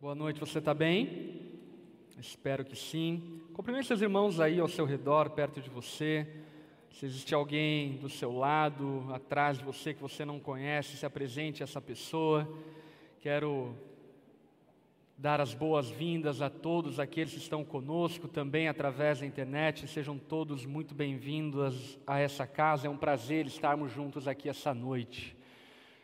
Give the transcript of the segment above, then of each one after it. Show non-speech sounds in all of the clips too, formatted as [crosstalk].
Boa noite, você está bem? Espero que sim. Cumprimente seus irmãos aí ao seu redor, perto de você. Se existe alguém do seu lado, atrás de você que você não conhece, se apresente a essa pessoa. Quero dar as boas-vindas a todos aqueles que estão conosco também através da internet. Sejam todos muito bem-vindos a essa casa. É um prazer estarmos juntos aqui essa noite.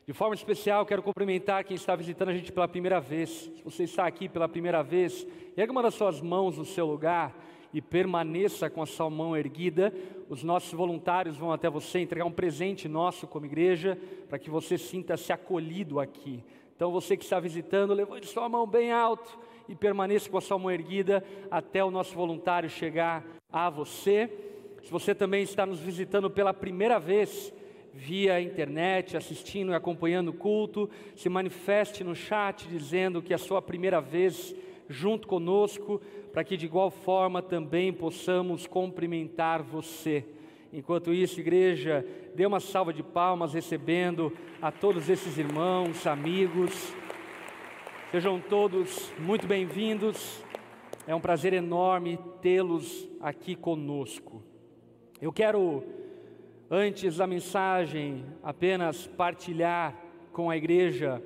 De forma especial, quero cumprimentar quem está visitando a gente pela primeira vez. Se você está aqui pela primeira vez, erga uma das suas mãos no seu lugar e permaneça com a sua mão erguida. Os nossos voluntários vão até você entregar um presente nosso como igreja, para que você sinta-se acolhido aqui. Então, você que está visitando, levante sua mão bem alto e permaneça com a sua mão erguida até o nosso voluntário chegar a você. Se você também está nos visitando pela primeira vez, via internet, assistindo e acompanhando o culto, se manifeste no chat dizendo que é a sua primeira vez junto conosco, para que de igual forma também possamos cumprimentar você. Enquanto isso, igreja, dê uma salva de palmas recebendo a todos esses irmãos, amigos. Sejam todos muito bem-vindos. É um prazer enorme tê-los aqui conosco. Eu quero antes da mensagem, apenas partilhar com a igreja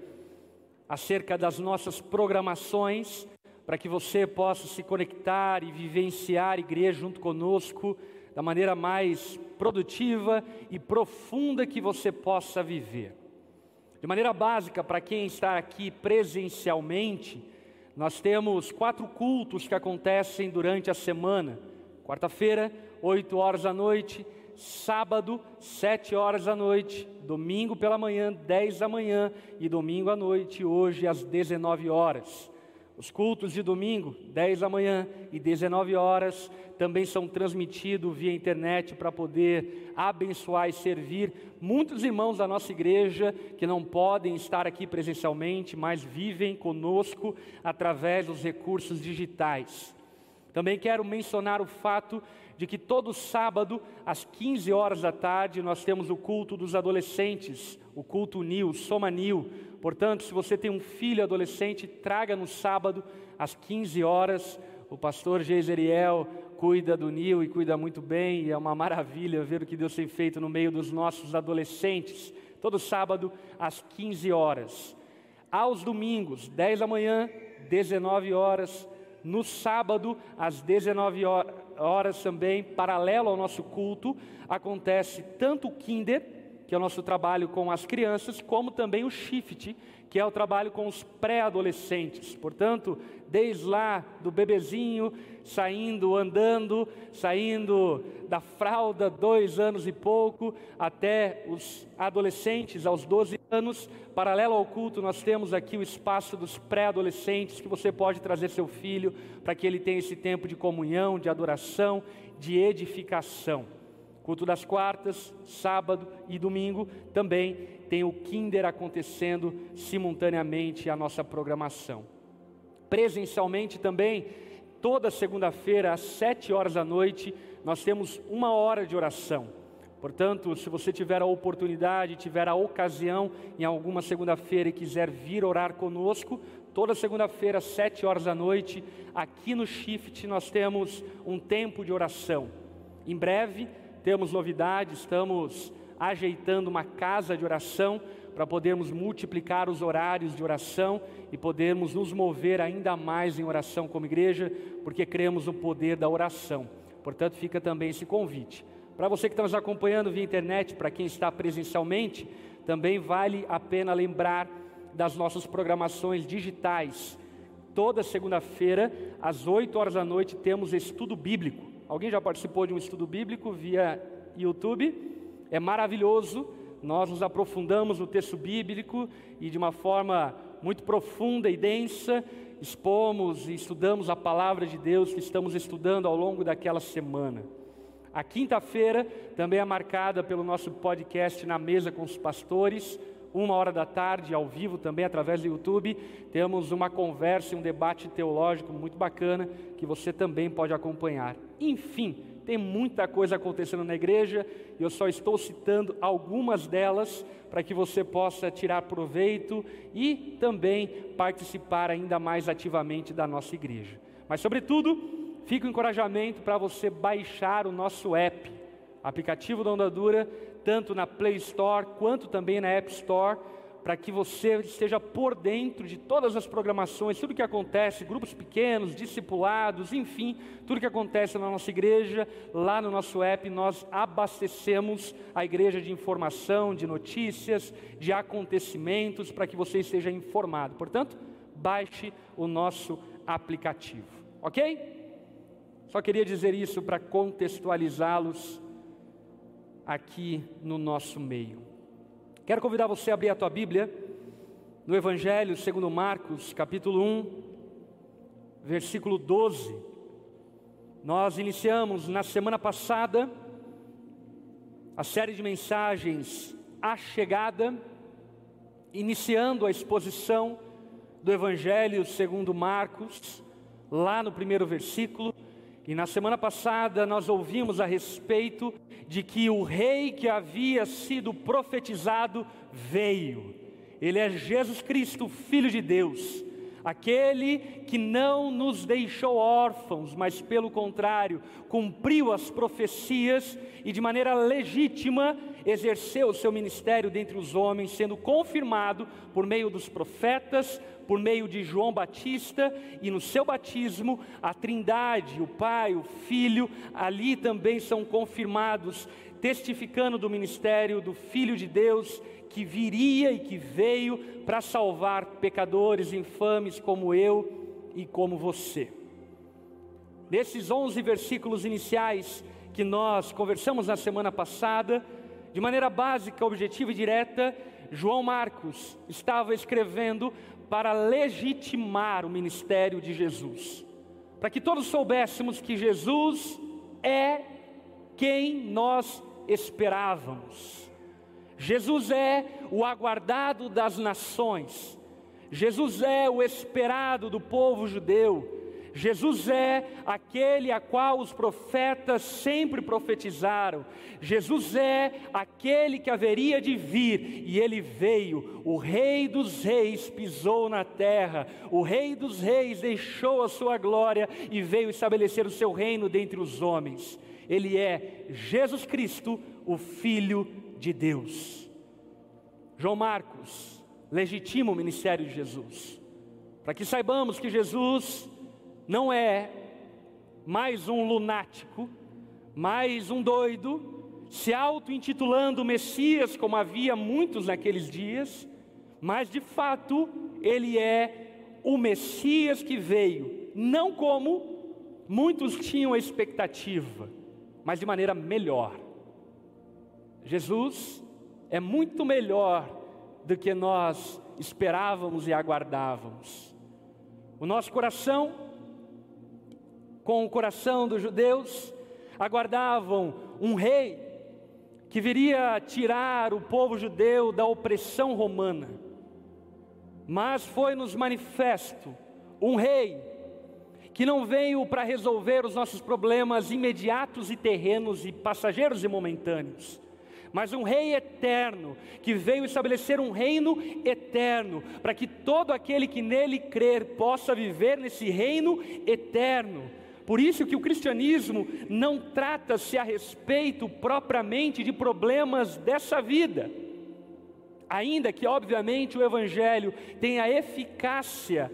acerca das nossas programações, para que você possa se conectar e vivenciar a igreja junto conosco da maneira mais produtiva e profunda que você possa viver. De maneira básica, para quem está aqui presencialmente, nós temos quatro cultos que acontecem durante a semana. Quarta-feira, 8 horas da noite, sábado, sete horas da noite, domingo pela manhã, dez da manhã e domingo à noite, hoje às 19 horas. Os cultos de domingo, 10 da manhã e 19 horas, também são transmitidos via internet para poder abençoar e servir muitos irmãos da nossa igreja que não podem estar aqui presencialmente, mas vivem conosco através dos recursos digitais. Também quero mencionar o fato de que todo sábado, às 15 horas da tarde, nós temos o culto dos adolescentes, o culto Nil, Soma Nil. Portanto, se você tem um filho adolescente, traga no sábado, às 15 horas. O pastor Geiseriel cuida do Nil e cuida muito bem, e é uma maravilha ver o que Deus tem feito no meio dos nossos adolescentes. Todo sábado, às 15 horas. Aos domingos, 10 da manhã, 19 horas. No sábado, às 19 horas horas também, paralelo ao nosso culto, acontece tanto o Kinder, que é o nosso trabalho com as crianças, como também o Shift, que é o trabalho com os pré-adolescentes. Portanto, desde lá do bebezinho, saindo, andando, saindo da fralda, dois anos e pouco, até os adolescentes, aos 12 anos, paralelo ao culto, nós temos aqui o espaço dos pré-adolescentes, que você pode trazer seu filho para que ele tenha esse tempo de comunhão, de adoração, de edificação. Culto das quartas, sábado e domingo também tem o Kinder acontecendo simultaneamente à nossa programação. Presencialmente também, toda segunda-feira às sete horas da noite, nós temos uma hora de oração. Portanto, se você tiver a oportunidade, tiver a ocasião em alguma segunda-feira e quiser vir orar conosco, toda segunda-feira às sete horas da noite, aqui no Shift nós temos um tempo de oração. Em breve temos novidades, estamos ajeitando uma casa de oração para podermos multiplicar os horários de oração e podermos nos mover ainda mais em oração como igreja, porque cremos no poder da oração. Portanto, fica também esse convite. Para você que está nos acompanhando via internet, para quem está presencialmente, também vale a pena lembrar das nossas programações digitais. Toda segunda-feira, às 8 horas da noite, temos estudo bíblico. Alguém já participou de um estudo bíblico via YouTube? É maravilhoso. Nós nos aprofundamos no texto bíblico e de uma forma muito profunda e densa, expomos e estudamos a palavra de Deus que estamos estudando ao longo daquela semana. A quinta-feira também é marcada pelo nosso podcast Na Mesa com os Pastores, uma hora da tarde, ao vivo também através do YouTube. Temos uma conversa e um debate teológico muito bacana que você também pode acompanhar. Enfim, Tem muita coisa acontecendo na igreja e eu só estou citando algumas delas para que você possa tirar proveito e também participar ainda mais ativamente da nossa igreja. Mas, sobretudo, fica o encorajamento para você baixar o nosso app, aplicativo da Onda Dura, tanto na Play Store quanto também na App Store para que você esteja por dentro de todas as programações, tudo que acontece, grupos pequenos, discipulados, enfim, tudo que acontece na nossa igreja, lá no nosso app, nós abastecemos a igreja de informação, de notícias, de acontecimentos, para que você esteja informado. Portanto, baixe o nosso aplicativo, ok? Só queria dizer isso para contextualizá-los aqui no nosso meio. Quero convidar você a abrir a tua Bíblia no Evangelho segundo Marcos, capítulo 1, versículo 12. Nós iniciamos na semana passada a série de mensagens A Chegada, iniciando a exposição do Evangelho segundo Marcos, lá no primeiro versículo, e na semana passada nós ouvimos a respeito de que o rei que havia sido profetizado veio. Ele é Jesus Cristo, Filho de Deus, aquele que não nos deixou órfãos, mas pelo contrário, cumpriu as profecias e de maneira legítima exerceu o seu ministério dentre os homens, sendo confirmado por meio dos profetas, por meio de João Batista e no seu batismo, a Trindade, o Pai, o Filho, ali também são confirmados, testificando do ministério do Filho de Deus que viria e que veio para salvar pecadores infames como eu e como você. Nesses 11 versículos iniciais que nós conversamos na semana passada, de maneira básica, objetiva e direta, João Marcos estava escrevendo para legitimar o ministério de Jesus, para que todos soubéssemos que Jesus é quem nós esperávamos. Jesus é o aguardado das nações, Jesus é o esperado do povo judeu. Jesus é aquele a qual os profetas sempre profetizaram. Jesus é aquele que haveria de vir e ele veio. O Rei dos Reis pisou na terra. O Rei dos Reis deixou a sua glória e veio estabelecer o seu reino dentre os homens. Ele é Jesus Cristo, o Filho de Deus. João Marcos legitima o ministério de Jesus, para que saibamos que Jesus não é mais um lunático, mais um doido, se auto-intitulando Messias, como havia muitos naqueles dias, mas de fato ele é o Messias que veio, não como muitos tinham a expectativa, mas de maneira melhor. Jesus é muito melhor do que nós esperávamos e aguardávamos. O nosso coração com o coração dos judeus, aguardavam um rei que viria tirar o povo judeu da opressão romana. Mas foi-nos manifesto um rei que não veio para resolver os nossos problemas imediatos e terrenos e passageiros e momentâneos, mas um rei eterno, que veio estabelecer um reino eterno, para que todo aquele que nele crer possa viver nesse reino eterno. Por isso que o cristianismo não trata-se a respeito propriamente de problemas dessa vida. Ainda que, obviamente, o Evangelho tenha eficácia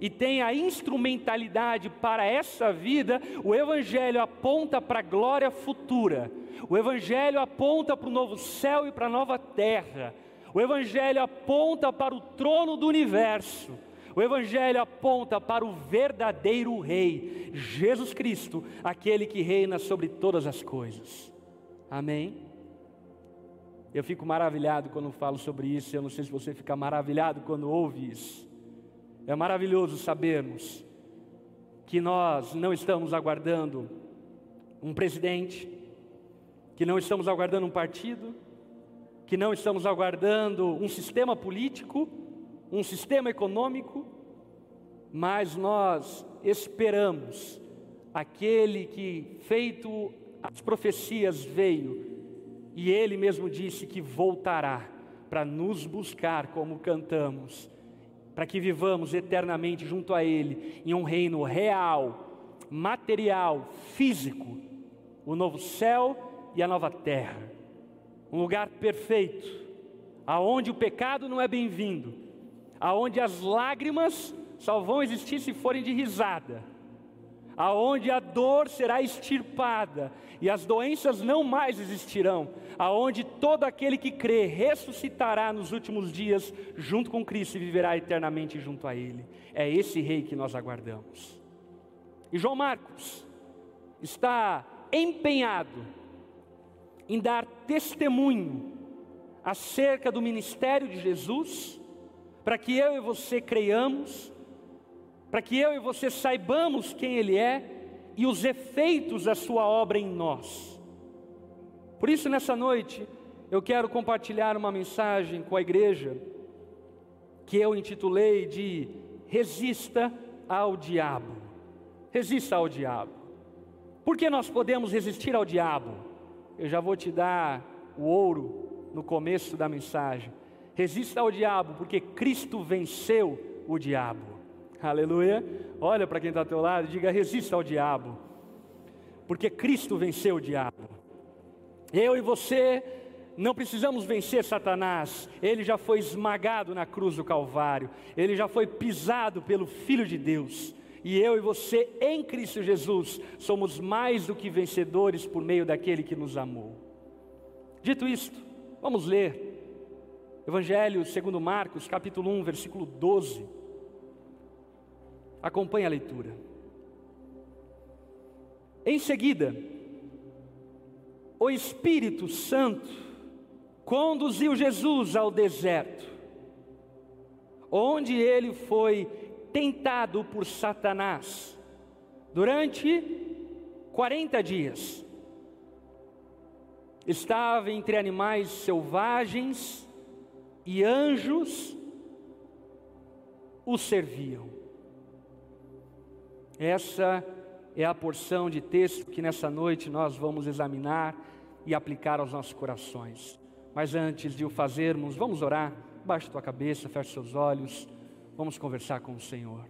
e tenha instrumentalidade para essa vida, o Evangelho aponta para a glória futura, o Evangelho aponta para o novo céu e para a nova terra, o Evangelho aponta para o trono do universo. O Evangelho aponta para o verdadeiro Rei, Jesus Cristo, aquele que reina sobre todas as coisas. Amém? Eu fico maravilhado quando falo sobre isso, eu não sei se você fica maravilhado quando ouve isso. É maravilhoso sabermos que nós não estamos aguardando um presidente, que não estamos aguardando um partido, que não estamos aguardando um sistema político, um sistema econômico, mas nós esperamos aquele que, feito as profecias veio e ele mesmo disse que voltará para nos buscar como cantamos, para que vivamos eternamente junto a ele em um reino real, material, físico, o novo céu e a nova terra. Um lugar perfeito, aonde o pecado não é bem-vindo, aonde as lágrimas só vão existir se forem de risada aonde a dor será extirpada e as doenças não mais existirão, aonde todo aquele que crê ressuscitará nos últimos dias junto com Cristo e viverá eternamente junto a Ele. É esse rei que nós aguardamos. E João Marcos está empenhado em dar testemunho acerca do ministério de Jesus, para que eu e você creiamos para que eu e você saibamos quem Ele é e os efeitos da Sua obra em nós. Por isso, nessa noite, eu quero compartilhar uma mensagem com a igreja que eu intitulei de Resista ao Diabo. Resista ao Diabo. Por que nós podemos resistir ao diabo? Eu já vou te dar o ouro no começo da mensagem. Resista ao diabo, porque Cristo venceu o diabo. Aleluia. Olha para quem está ao teu lado e diga: resista ao diabo, porque Cristo venceu o diabo. Eu e você não precisamos vencer Satanás, ele já foi esmagado na cruz do Calvário, ele já foi pisado pelo Filho de Deus. E eu e você, em Cristo Jesus, somos mais do que vencedores por meio daquele que nos amou. Dito isto, vamos ler Evangelho segundo Marcos, capítulo 1, versículo 12. Acompanhe a leitura. Em seguida, o Espírito Santo conduziu Jesus ao deserto, onde ele foi tentado por Satanás durante 40 dias. Estava entre animais selvagens e anjos o serviam. Essa é a porção de texto que nessa noite nós vamos examinar e aplicar aos nossos corações. Mas antes de o fazermos, vamos orar. Baixe tua cabeça, feche seus olhos. Vamos conversar com o Senhor.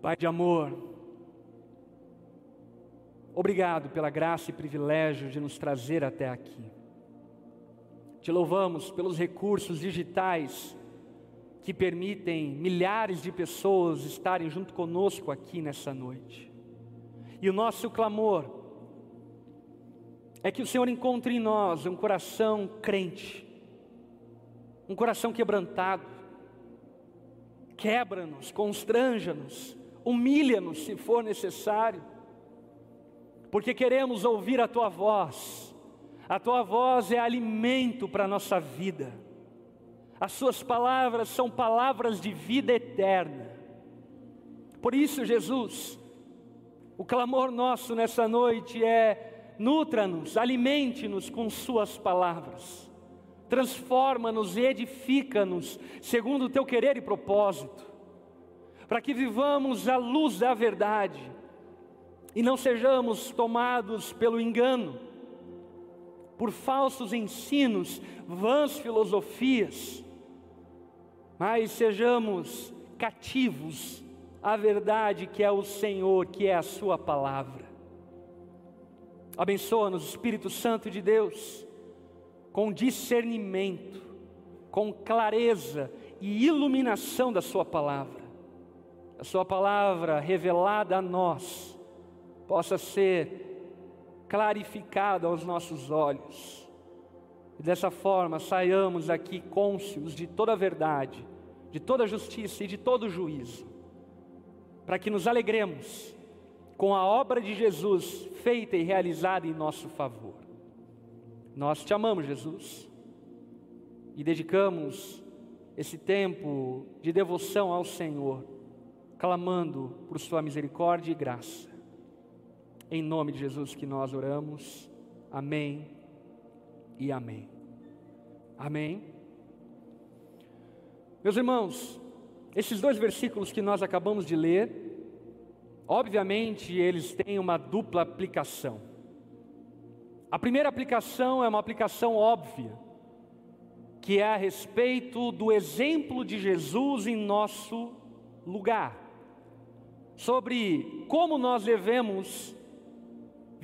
Pai de amor, obrigado pela graça e privilégio de nos trazer até aqui. Te louvamos pelos recursos digitais que permitem milhares de pessoas estarem junto conosco aqui nessa noite. E o nosso clamor é que o Senhor encontre em nós um coração crente, um coração quebrantado. Quebra-nos, constranja-nos, humilha-nos se for necessário, porque queremos ouvir a tua voz. A tua voz é alimento para a nossa vida. As suas palavras são palavras de vida eterna. Por isso, Jesus, o clamor nosso nessa noite é: nutra-nos, alimente-nos com Suas palavras, transforma-nos e edifica-nos segundo o Teu querer e propósito, para que vivamos à luz da verdade e não sejamos tomados pelo engano, por falsos ensinos, vãs filosofias, mas sejamos cativos à verdade que é o Senhor, que é a Sua palavra. Abençoa-nos, Espírito Santo de Deus, com discernimento, com clareza e iluminação da Sua palavra. A Sua palavra revelada a nós possa ser clarificada aos nossos olhos e dessa forma saiamos aqui cônscios de toda a verdade, de toda a justiça e de todo o juízo, para que nos alegremos com a obra de Jesus feita e realizada em nosso favor. Nós te amamos, Jesus, e dedicamos esse tempo de devoção ao Senhor, clamando por Sua misericórdia e graça. Em nome de Jesus que nós oramos. Amém e amém. Amém. Meus irmãos, esses dois versículos que nós acabamos de ler Obviamente, eles têm uma dupla aplicação. A primeira aplicação é uma aplicação óbvia, que é a respeito do exemplo de Jesus em nosso lugar, sobre como nós devemos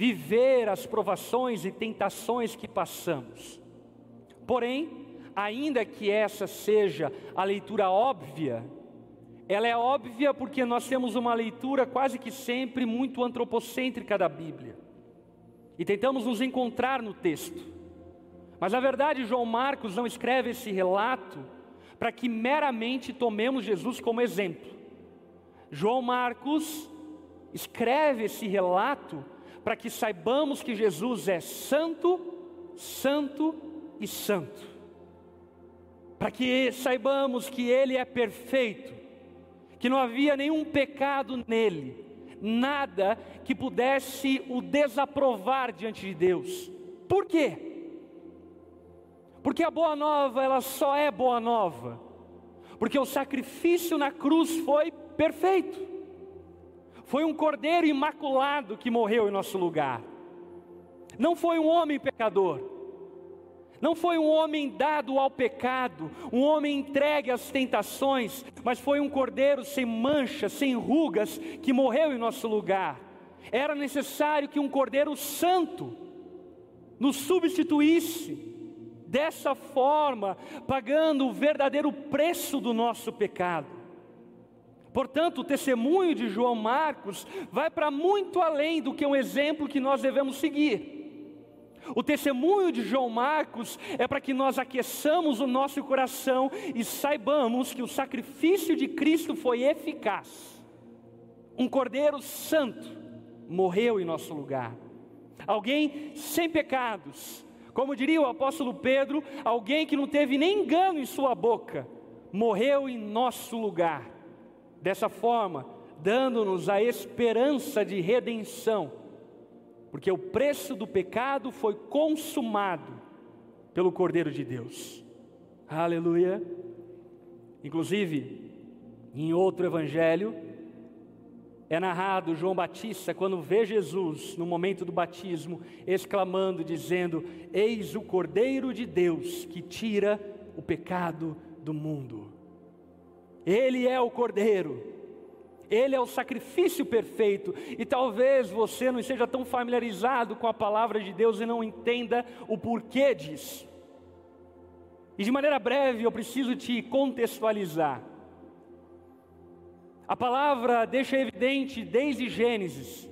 viver as provações e tentações que passamos. Porém, ainda que essa seja a leitura óbvia, ela é óbvia porque nós temos uma leitura quase que sempre muito antropocêntrica da Bíblia. E tentamos nos encontrar no texto. Mas na verdade, João Marcos não escreve esse relato para que meramente tomemos Jesus como exemplo. João Marcos escreve esse relato para que saibamos que Jesus é santo, santo e santo. Para que saibamos que Ele é perfeito, que não havia nenhum pecado nele, nada que pudesse o desaprovar diante de Deus. Por quê? Porque a boa nova, ela só é boa nova, porque o sacrifício na cruz foi perfeito. Foi um cordeiro imaculado que morreu em nosso lugar. Não foi um homem pecador. Não foi um homem dado ao pecado, um homem entregue às tentações, mas foi um cordeiro sem mancha, sem rugas, que morreu em nosso lugar. Era necessário que um cordeiro santo nos substituísse, dessa forma, pagando o verdadeiro preço do nosso pecado. Portanto, o testemunho de João Marcos vai para muito além do que um exemplo que nós devemos seguir. O testemunho de João Marcos é para que nós aqueçamos o nosso coração e saibamos que o sacrifício de Cristo foi eficaz. Um cordeiro santo morreu em nosso lugar. Alguém sem pecados, como diria o apóstolo Pedro, alguém que não teve nem engano em sua boca, morreu em nosso lugar dessa forma, dando-nos a esperança de redenção, porque o preço do pecado foi consumado pelo Cordeiro de Deus. Aleluia. Inclusive, em outro evangelho, é narrado João Batista, quando vê Jesus no momento do batismo, exclamando, dizendo: Eis o Cordeiro de Deus que tira o pecado do mundo. Ele é o Cordeiro, Ele é o sacrifício perfeito, e talvez você não esteja tão familiarizado com a palavra de Deus e não entenda o porquê disso. E de maneira breve eu preciso te contextualizar. A palavra deixa evidente desde Gênesis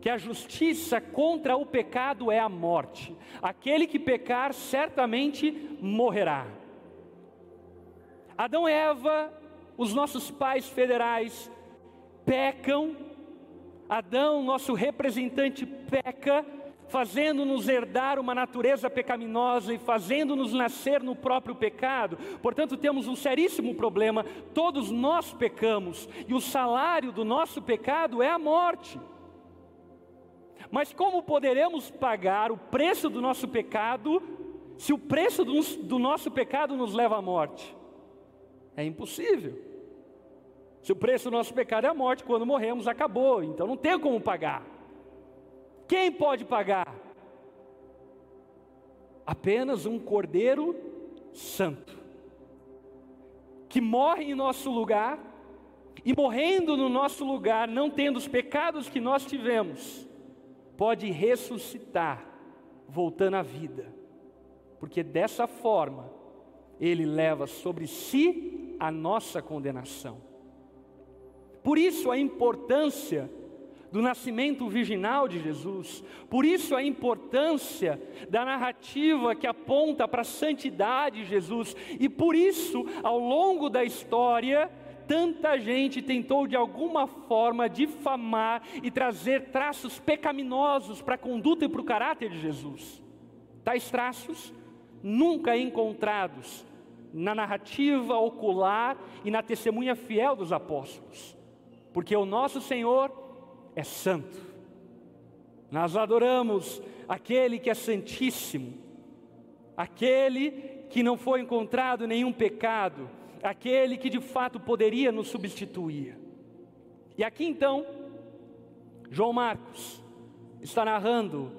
que a justiça contra o pecado é a morte. Aquele que pecar certamente morrerá. Adão e Eva os nossos pais federais pecam, Adão, nosso representante, peca, fazendo-nos herdar uma natureza pecaminosa e fazendo-nos nascer no próprio pecado. Portanto, temos um seríssimo problema. Todos nós pecamos e o salário do nosso pecado é a morte. Mas como poderemos pagar o preço do nosso pecado se o preço do, do nosso pecado nos leva à morte? É impossível. Se o preço do nosso pecado é a morte, quando morremos acabou, então não tem como pagar. Quem pode pagar? Apenas um cordeiro santo, que morre em nosso lugar, e morrendo no nosso lugar, não tendo os pecados que nós tivemos, pode ressuscitar, voltando à vida, porque dessa forma, ele leva sobre si a nossa condenação. Por isso a importância do nascimento virginal de Jesus, por isso a importância da narrativa que aponta para a santidade de Jesus, e por isso, ao longo da história, tanta gente tentou de alguma forma difamar e trazer traços pecaminosos para a conduta e para o caráter de Jesus. Tais traços nunca encontrados na narrativa ocular e na testemunha fiel dos apóstolos porque o nosso Senhor é santo. Nós adoramos aquele que é santíssimo, aquele que não foi encontrado nenhum pecado, aquele que de fato poderia nos substituir. E aqui então, João Marcos está narrando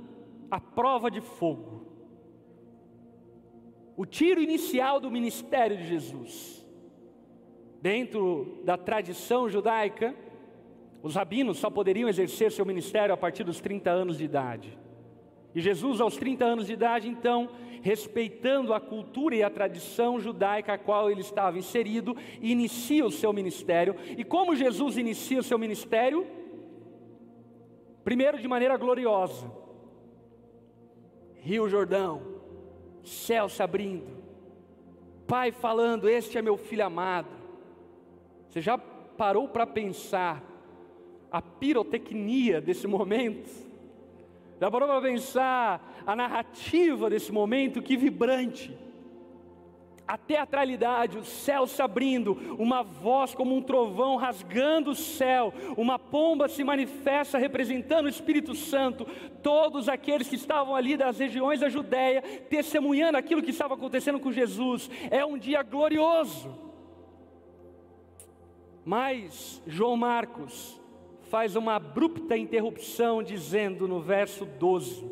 a prova de fogo, o tiro inicial do ministério de Jesus. Dentro da tradição judaica, os rabinos só poderiam exercer seu ministério a partir dos 30 anos de idade. E Jesus, aos 30 anos de idade, então, respeitando a cultura e a tradição judaica a qual ele estava inserido, inicia o seu ministério. E como Jesus inicia o seu ministério? Primeiro, de maneira gloriosa. Rio Jordão, céu se abrindo, Pai falando: Este é meu filho amado. Você já parou para pensar a pirotecnia desse momento? Já parou para pensar a narrativa desse momento? Que vibrante! a teatralidade, o céu se abrindo, uma voz como um trovão rasgando o céu, uma pomba se manifesta representando o Espírito Santo, todos aqueles que estavam ali das regiões da Judéia, testemunhando aquilo que estava acontecendo com Jesus, é um dia glorioso. Mas João Marcos faz uma abrupta interrupção, dizendo no verso 12: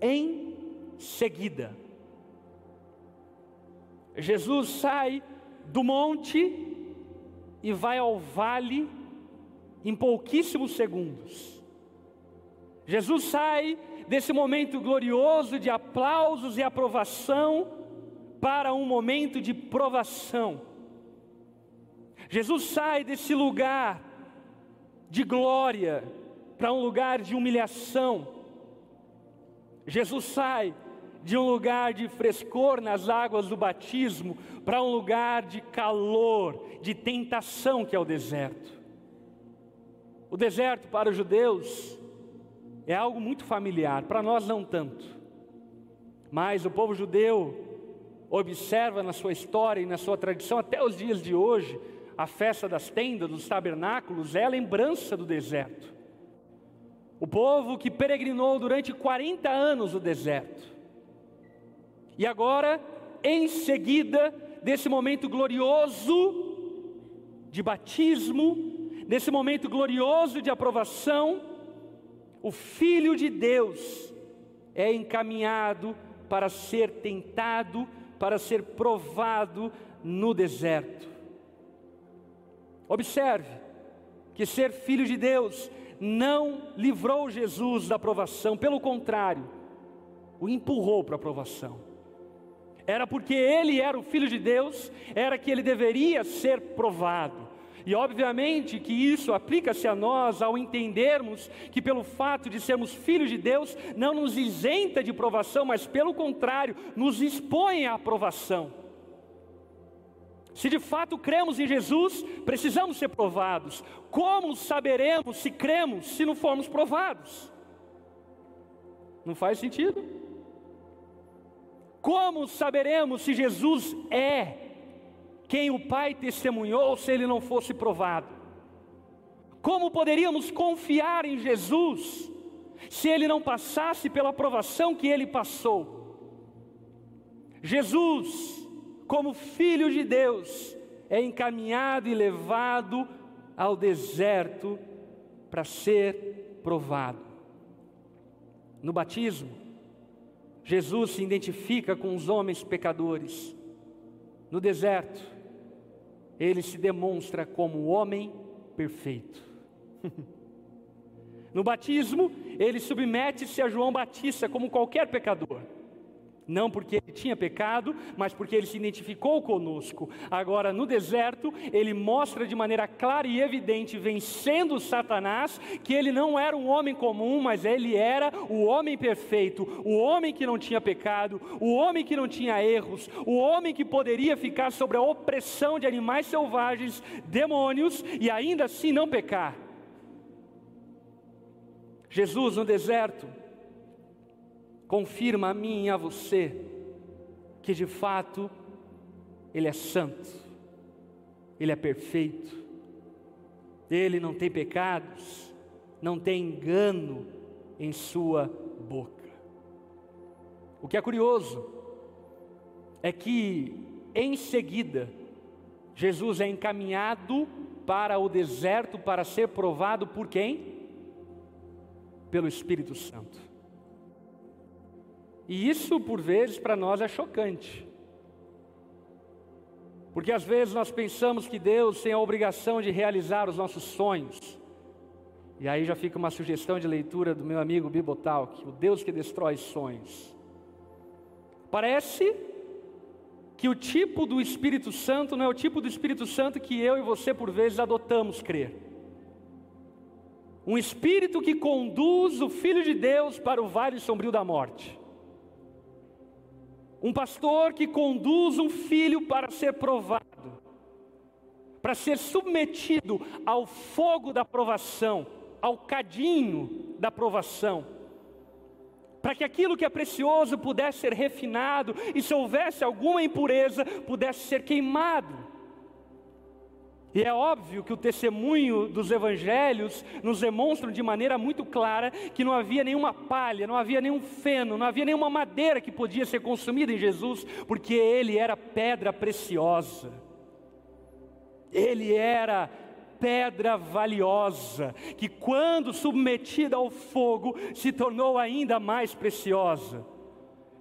em seguida, Jesus sai do monte e vai ao vale em pouquíssimos segundos. Jesus sai desse momento glorioso de aplausos e aprovação para um momento de provação. Jesus sai desse lugar de glória para um lugar de humilhação. Jesus sai de um lugar de frescor nas águas do batismo para um lugar de calor, de tentação que é o deserto. O deserto para os judeus é algo muito familiar, para nós não tanto. Mas o povo judeu observa na sua história e na sua tradição até os dias de hoje, a festa das tendas, dos tabernáculos, é a lembrança do deserto. O povo que peregrinou durante 40 anos o deserto, e agora, em seguida desse momento glorioso de batismo, nesse momento glorioso de aprovação, o Filho de Deus é encaminhado para ser tentado, para ser provado no deserto. Observe que ser filho de Deus não livrou Jesus da aprovação, pelo contrário, o empurrou para a aprovação era porque ele era o filho de Deus, era que ele deveria ser provado. E obviamente que isso aplica-se a nós ao entendermos que, pelo fato de sermos filhos de Deus, não nos isenta de provação, mas pelo contrário, nos expõe à aprovação. Se de fato cremos em Jesus, precisamos ser provados. Como saberemos se cremos se não formos provados? Não faz sentido? Como saberemos se Jesus é quem o Pai testemunhou se ele não fosse provado? Como poderíamos confiar em Jesus se ele não passasse pela provação que ele passou? Jesus, como Filho de Deus, é encaminhado e levado ao deserto para ser provado. No batismo, Jesus se identifica com os homens pecadores. No deserto, ele se demonstra como o homem perfeito. [laughs] no batismo, ele submete-se a João Batista como qualquer pecador. Não porque ele tinha pecado, mas porque ele se identificou conosco. Agora, no deserto, ele mostra de maneira clara e evidente, vencendo Satanás, que ele não era um homem comum, mas ele era o homem perfeito, o homem que não tinha pecado, o homem que não tinha erros, o homem que poderia ficar sobre a opressão de animais selvagens, demônios e ainda assim não pecar. Jesus no deserto, confirma a mim e a você que de fato Ele é santo, Ele é perfeito, Ele não tem pecados, não tem engano em Sua boca. O que é curioso é que em seguida Jesus é encaminhado para o deserto para ser provado por quem? pelo Espírito Santo. E isso, por vezes, para nós é chocante. Porque às vezes nós pensamos que Deus tem a obrigação de realizar os nossos sonhos. E aí já fica uma sugestão de leitura do meu amigo Bibotalk, o Deus que destrói sonhos. Parece que o tipo do Espírito Santo não é o tipo do Espírito Santo que eu e você por vezes adotamos crer. Um espírito que conduz o Filho de Deus para o vale sombrio da morte. Um pastor que conduz um filho para ser provado, para ser submetido ao fogo da provação, ao cadinho da provação, para que aquilo que é precioso pudesse ser refinado e se houvesse alguma impureza pudesse ser queimado. E é óbvio que o testemunho dos evangelhos nos demonstram de maneira muito clara que não havia nenhuma palha, não havia nenhum feno, não havia nenhuma madeira que podia ser consumida em Jesus, porque ele era pedra preciosa. Ele era pedra valiosa, que quando submetida ao fogo se tornou ainda mais preciosa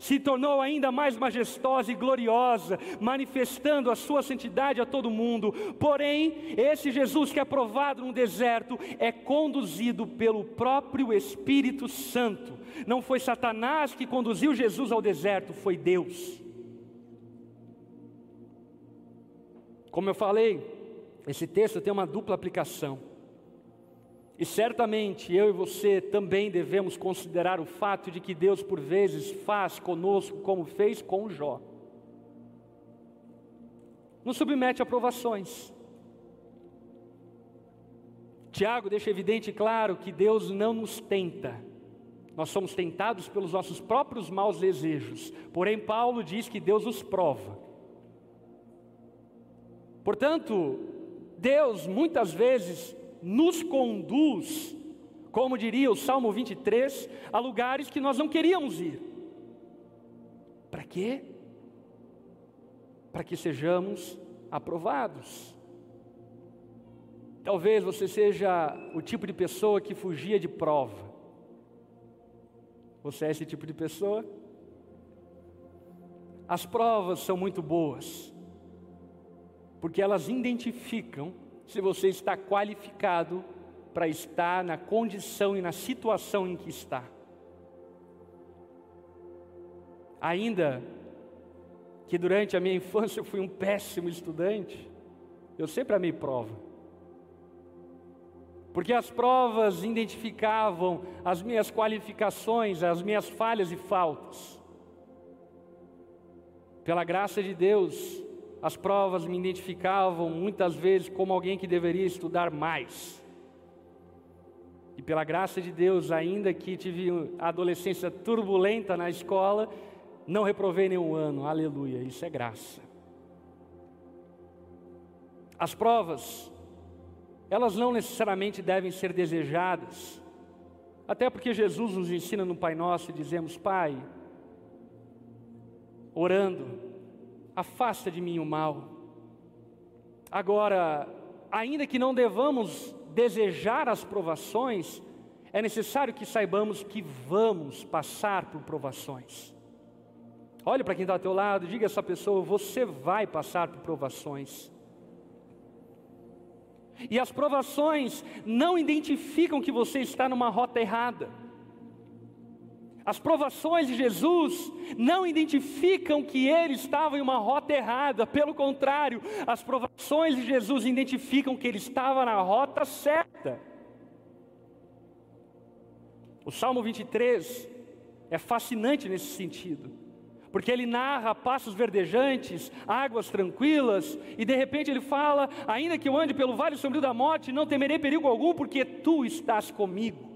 se tornou ainda mais majestosa e gloriosa, manifestando a sua santidade a todo mundo. Porém, esse Jesus que é provado no deserto é conduzido pelo próprio Espírito Santo. Não foi Satanás que conduziu Jesus ao deserto, foi Deus. Como eu falei, esse texto tem uma dupla aplicação. E certamente eu e você também devemos considerar o fato de que Deus, por vezes, faz conosco como fez com Jó. Nos submete a provações. Tiago deixa evidente e claro que Deus não nos tenta. Nós somos tentados pelos nossos próprios maus desejos. Porém, Paulo diz que Deus os prova. Portanto, Deus muitas vezes nos conduz, como diria o Salmo 23, a lugares que nós não queríamos ir. Para quê? Para que sejamos aprovados. Talvez você seja o tipo de pessoa que fugia de prova. Você é esse tipo de pessoa? As provas são muito boas, porque elas identificam se você está qualificado para estar na condição e na situação em que está. Ainda que durante a minha infância eu fui um péssimo estudante, eu sempre amei prova. Porque as provas identificavam as minhas qualificações, as minhas falhas e faltas. Pela graça de Deus, as provas me identificavam muitas vezes como alguém que deveria estudar mais. E pela graça de Deus, ainda que tive a adolescência turbulenta na escola, não reprovei nenhum ano, aleluia, isso é graça. As provas, elas não necessariamente devem ser desejadas, até porque Jesus nos ensina no Pai Nosso e dizemos: Pai, orando, afasta de mim o mal. Agora, ainda que não devamos desejar as provações, é necessário que saibamos que vamos passar por provações. Olhe para quem está ao teu lado, diga a essa pessoa: você vai passar por provações. E as provações não identificam que você está numa rota errada. As provações de Jesus não identificam que ele estava em uma rota errada, pelo contrário, as provações de Jesus identificam que ele estava na rota certa. O Salmo 23 é fascinante nesse sentido, porque ele narra passos verdejantes, águas tranquilas, e de repente ele fala: ainda que eu ande pelo vale sombrio da morte, não temerei perigo algum, porque tu estás comigo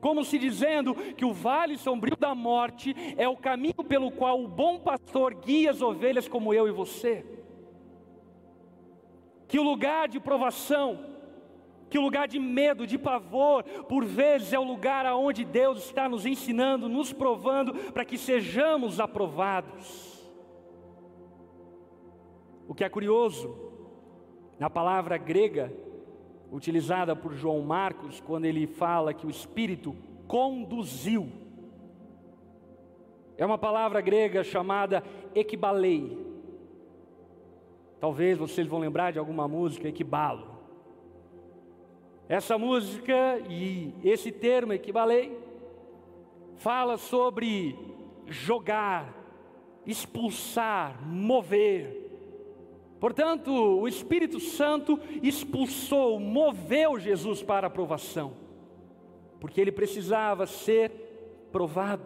como se dizendo que o vale sombrio da morte é o caminho pelo qual o bom pastor guia as ovelhas como eu e você. Que o lugar de provação, que o lugar de medo, de pavor, por vezes é o lugar aonde Deus está nos ensinando, nos provando para que sejamos aprovados. O que é curioso, na palavra grega utilizada por João Marcos, quando ele fala que o Espírito conduziu. É uma palavra grega chamada equibalei. Talvez vocês vão lembrar de alguma música, equibalo. Essa música e esse termo equibalei fala sobre jogar, expulsar, mover. Portanto, o Espírito Santo expulsou, moveu Jesus para a aprovação, porque ele precisava ser provado.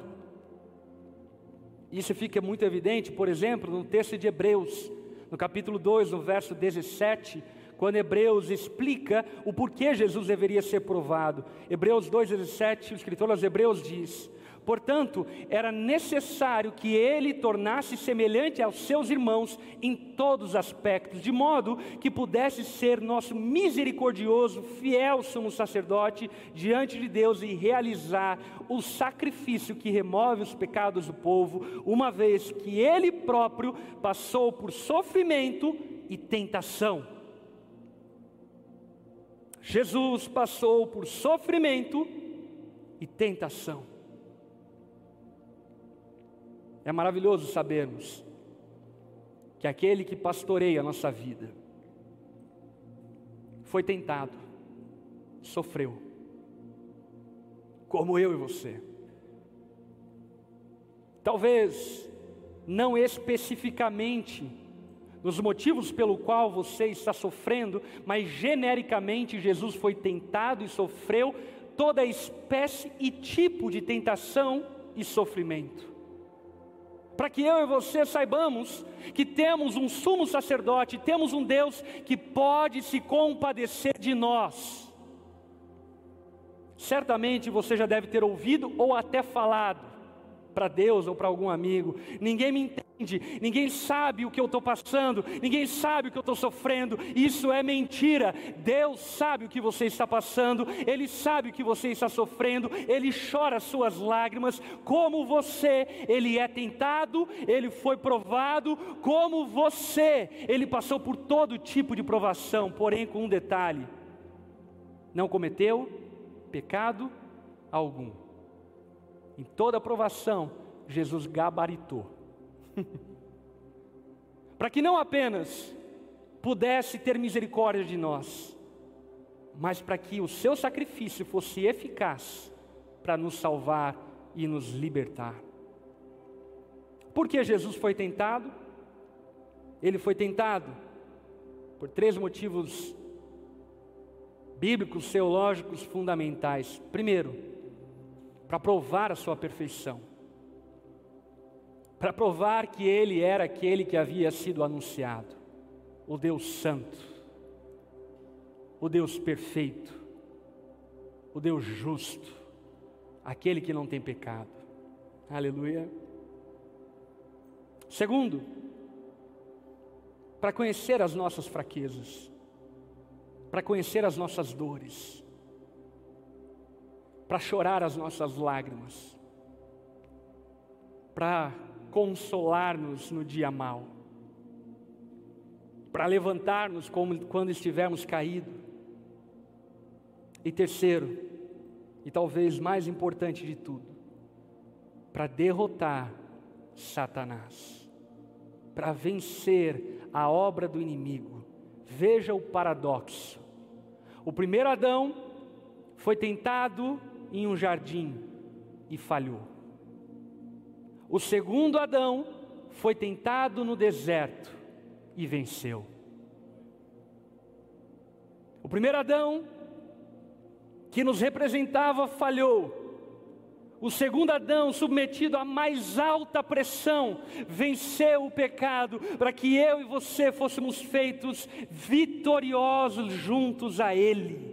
Isso fica muito evidente, por exemplo, no texto de Hebreus, no capítulo 2, no verso 17, quando Hebreus explica o porquê Jesus deveria ser provado. Hebreus 2,17, o escritor aos Hebreus diz: Portanto, era necessário que ele tornasse semelhante aos seus irmãos em todos os aspectos, de modo que pudesse ser nosso misericordioso, fiel sumo sacerdote diante de Deus e realizar o sacrifício que remove os pecados do povo, uma vez que ele próprio passou por sofrimento e tentação. Jesus passou por sofrimento e tentação. É maravilhoso sabermos que aquele que pastoreia a nossa vida foi tentado, sofreu, como eu e você. Talvez não especificamente nos motivos pelo qual você está sofrendo, mas genericamente Jesus foi tentado e sofreu toda espécie e tipo de tentação e sofrimento para que eu e você saibamos que temos um sumo sacerdote, temos um Deus que pode se compadecer de nós. Certamente você já deve ter ouvido ou até falado para Deus ou para algum amigo. Ninguém me entende, ninguém sabe o que eu estou passando, ninguém sabe o que eu estou sofrendo. Isso é mentira. Deus sabe o que você está passando, Ele sabe o que você está sofrendo, Ele chora as suas lágrimas, como você, Ele é tentado, Ele foi provado, como você, Ele passou por todo tipo de provação, porém com um detalhe: não cometeu pecado algum. Em toda aprovação, Jesus gabaritou. [laughs] Para que não apenas pudesse ter misericórdia de nós, mas para que o seu sacrifício fosse eficaz para nos salvar e nos libertar. Por que Jesus foi tentado? Ele foi tentado por três motivos bíblicos, teológicos fundamentais. Primeiro, para provar a sua perfeição, para provar que ele era aquele que havia sido anunciado, o Deus Santo, o Deus perfeito, o Deus justo, aquele que não tem pecado. Aleluia. Segundo, para conhecer as nossas fraquezas, para conhecer as nossas dores, para chorar as nossas lágrimas, para consolar-nos no dia mau, para levantar-nos quando estivermos caídos. E terceiro, e talvez mais importante de tudo, para derrotar Satanás, para vencer a obra do inimigo. Veja o paradoxo. O primeiro Adão foi tentado em um jardim e falhou. O segundo Adão foi tentado no deserto e venceu. O primeiro Adão, que nos representava, falhou. O segundo Adão, submetido à mais alta pressão, venceu o pecado, para que eu e você fôssemos feitos vitoriosos juntos a Ele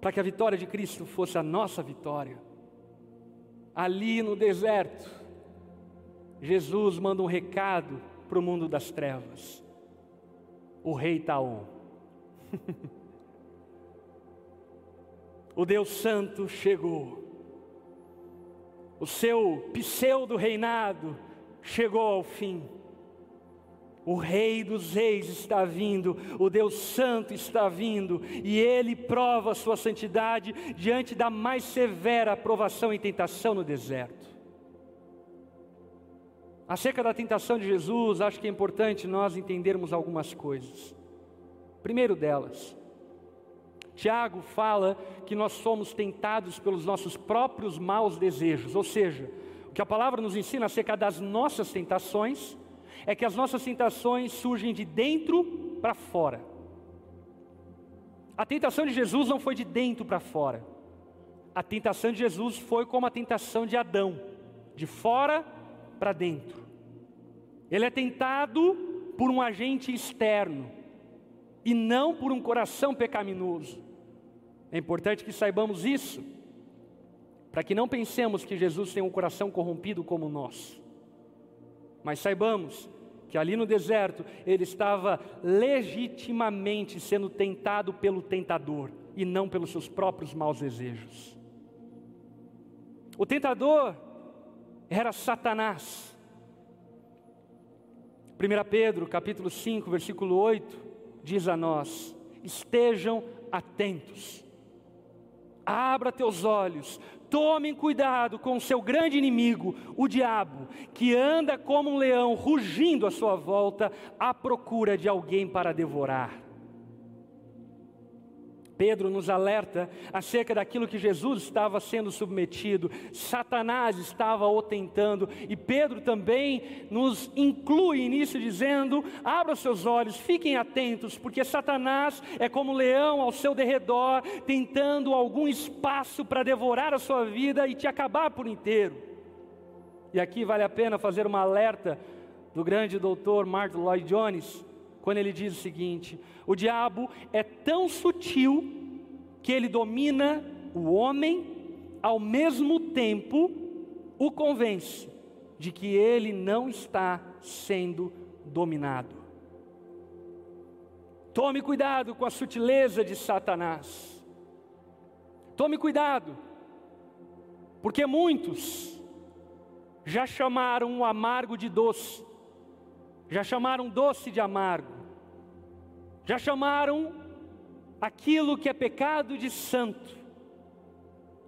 para que a vitória de Cristo fosse a nossa vitória. Ali no deserto, Jesus manda um recado para o mundo das trevas. O rei Taon. [laughs] o Deus Santo chegou. O seu pseudo reinado chegou ao fim. O Rei dos Reis está vindo, o Deus Santo está vindo, e ele prova a sua santidade diante da mais severa provação e tentação no deserto. Acerca da tentação de Jesus, acho que é importante nós entendermos algumas coisas. Primeiro delas, Tiago fala que nós somos tentados pelos nossos próprios maus desejos, ou seja, o que a palavra nos ensina acerca das nossas tentações é que as nossas tentações surgem de dentro para fora. A tentação de Jesus não foi de dentro para fora. A tentação de Jesus foi como a tentação de Adão, de fora para dentro. Ele é tentado por um agente externo e não por um coração pecaminoso. É importante que saibamos isso, para que não pensemos que Jesus tem um coração corrompido como o nosso. Mas saibamos que ali no deserto ele estava legitimamente sendo tentado pelo tentador e não pelos seus próprios maus desejos. O tentador era Satanás. 1 Pedro, capítulo 5, versículo 8, diz a nós: estejam atentos, abra teus olhos, Tomem cuidado com o seu grande inimigo, o diabo, que anda como um leão rugindo à sua volta, à procura de alguém para devorar. Pedro nos alerta acerca daquilo que Jesus estava sendo submetido, Satanás estava o tentando, e Pedro também nos inclui nisso, dizendo: abra seus olhos, fiquem atentos, porque Satanás é como um leão ao seu derredor, tentando algum espaço para devorar a sua vida e te acabar por inteiro. E aqui vale a pena fazer uma alerta do grande doutor Martin Lloyd Jones, quando ele diz o seguinte: o diabo é tão sutil que ele domina o homem, ao mesmo tempo o convence de que ele não está sendo dominado. Tome cuidado com a sutileza de Satanás. Tome cuidado, porque muitos já chamaram o amargo de doce já chamaram doce de amargo, já chamaram aquilo que é pecado de santo,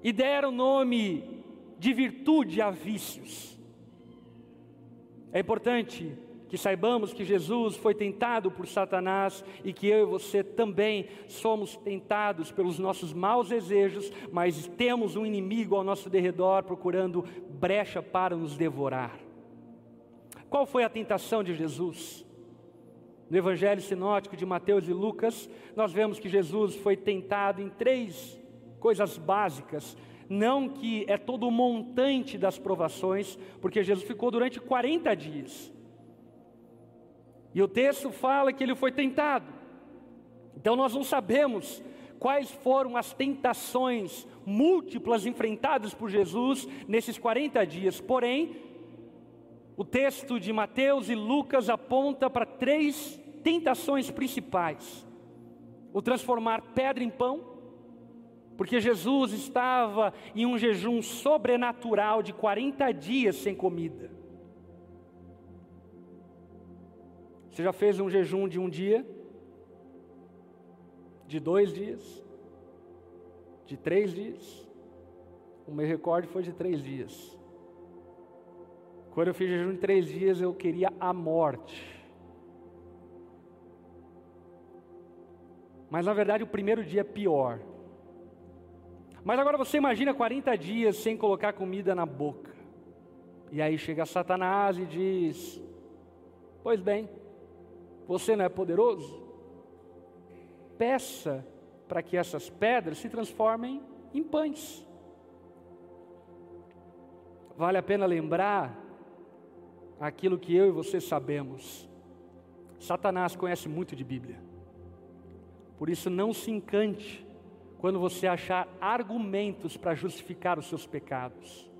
e deram nome de virtude a vícios. É importante que saibamos que Jesus foi tentado por Satanás e que eu e você também somos tentados pelos nossos maus desejos, mas temos um inimigo ao nosso derredor procurando brecha para nos devorar. Qual foi a tentação de Jesus? No Evangelho Sinótico de Mateus e Lucas, nós vemos que Jesus foi tentado em três coisas básicas, não que é todo o montante das provações, porque Jesus ficou durante 40 dias. E o texto fala que ele foi tentado. Então nós não sabemos quais foram as tentações múltiplas enfrentadas por Jesus nesses 40 dias. Porém, o texto de Mateus e Lucas aponta para três tentações principais: o transformar pedra em pão, porque Jesus estava em um jejum sobrenatural de 40 dias sem comida. Você já fez um jejum de um dia? De dois dias? De três dias? O meu recorde foi de três dias. Quando eu fiz jejum de três dias, eu queria a morte. Mas na verdade o primeiro dia é pior. Mas agora você imagina 40 dias sem colocar comida na boca. E aí chega Satanás e diz: Pois bem, você não é poderoso? Peça para que essas pedras se transformem em pães. Vale a pena lembrar aquilo que eu e você sabemos. Satanás conhece muito de Bíblia. Por isso, não se encante quando você achar argumentos para justificar os seus pecados.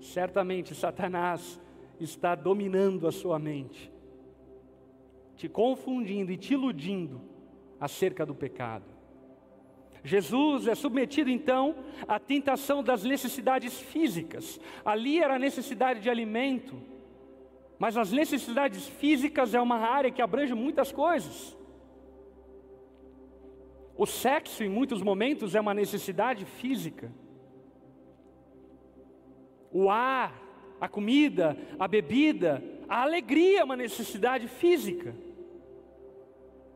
Certamente, Satanás está dominando a sua mente, te confundindo e te iludindo acerca do pecado. Jesus é submetido então à tentação das necessidades físicas. Ali era a necessidade de alimento, Mas as necessidades físicas é uma área que abrange muitas coisas. O sexo, em muitos momentos, é uma necessidade física. O ar, a comida, a bebida, a alegria é uma necessidade física.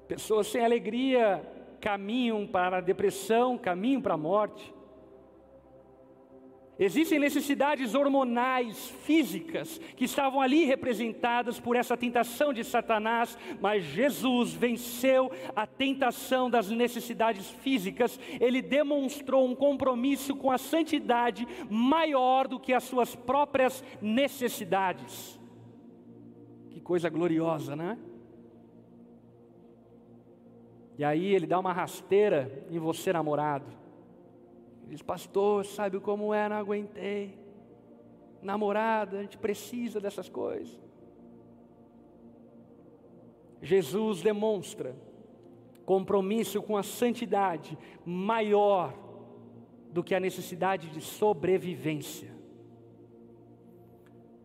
Pessoas sem alegria caminham para a depressão, caminham para a morte. Existem necessidades hormonais, físicas, que estavam ali representadas por essa tentação de Satanás, mas Jesus venceu a tentação das necessidades físicas, ele demonstrou um compromisso com a santidade maior do que as suas próprias necessidades. Que coisa gloriosa, né? E aí ele dá uma rasteira em você, namorado. Diz, pastor, sabe como é? Não aguentei. Namorada, a gente precisa dessas coisas. Jesus demonstra compromisso com a santidade maior do que a necessidade de sobrevivência.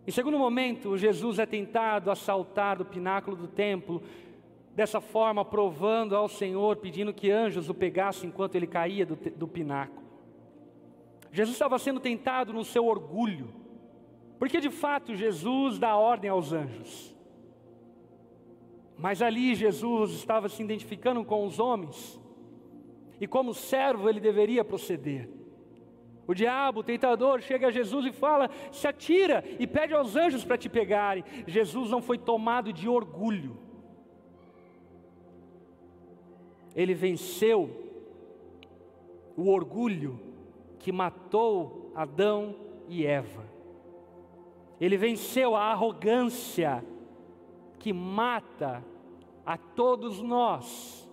Em segundo momento, Jesus é tentado a saltar do pináculo do templo, dessa forma, provando ao Senhor, pedindo que anjos o pegassem enquanto ele caía do, do pináculo. Jesus estava sendo tentado no seu orgulho, porque de fato Jesus dá ordem aos anjos. Mas ali Jesus estava se identificando com os homens, e como servo ele deveria proceder. O diabo, o tentador, chega a Jesus e fala: se atira e pede aos anjos para te pegarem. Jesus não foi tomado de orgulho, ele venceu o orgulho que matou Adão e Eva. Ele venceu a arrogância que mata a todos nós.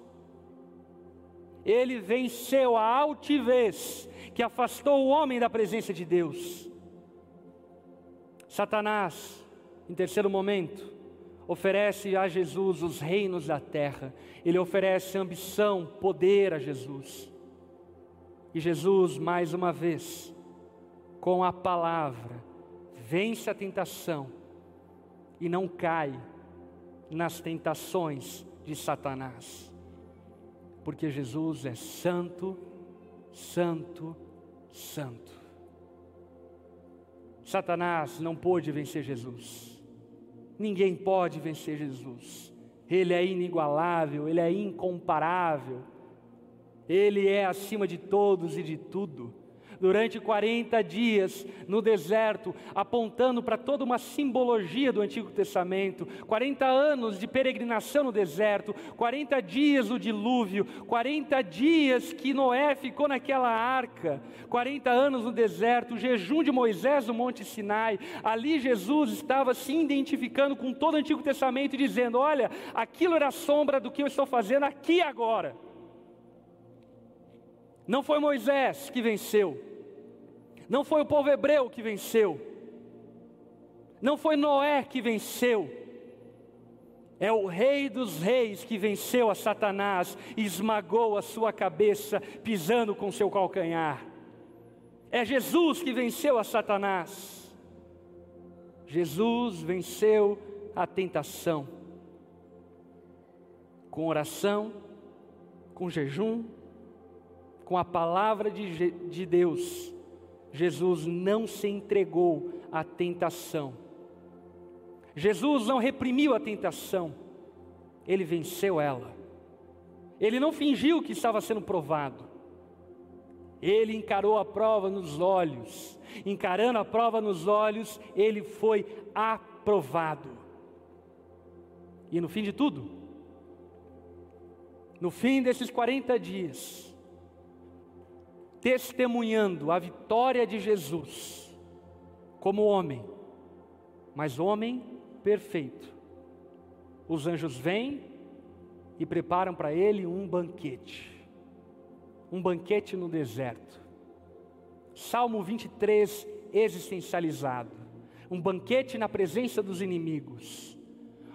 Ele venceu a altivez que afastou o homem da presença de Deus. Satanás, em terceiro momento, oferece a Jesus os reinos da terra. Ele oferece ambição, poder a Jesus. E Jesus, mais uma vez, com a palavra, vence a tentação e não cai nas tentações de Satanás. Porque Jesus é santo, santo, santo. Satanás não pôde vencer Jesus. Ninguém pode vencer Jesus. Ele é inigualável, ele é incomparável. Ele é acima de todos e de tudo. Durante 40 dias no deserto, apontando para toda uma simbologia do Antigo Testamento, 40 anos de peregrinação no deserto, 40 dias o dilúvio, 40 dias que Noé ficou naquela arca, 40 anos no deserto, o jejum de Moisés no Monte Sinai. Ali Jesus estava se identificando com todo o Antigo Testamento e dizendo: Olha, aquilo era sombra do que eu estou fazendo aqui agora. Não foi Moisés que venceu, não foi o povo hebreu que venceu, não foi Noé que venceu, é o Rei dos Reis que venceu a Satanás e esmagou a sua cabeça, pisando com seu calcanhar. É Jesus que venceu a Satanás. Jesus venceu a tentação com oração, com jejum, com a palavra de, de Deus, Jesus não se entregou à tentação. Jesus não reprimiu a tentação, ele venceu ela. Ele não fingiu que estava sendo provado. Ele encarou a prova nos olhos. Encarando a prova nos olhos, ele foi aprovado. E no fim de tudo, no fim desses 40 dias, testemunhando a vitória de Jesus como homem, mas homem perfeito. Os anjos vêm e preparam para ele um banquete, um banquete no deserto. Salmo 23 existencializado, um banquete na presença dos inimigos,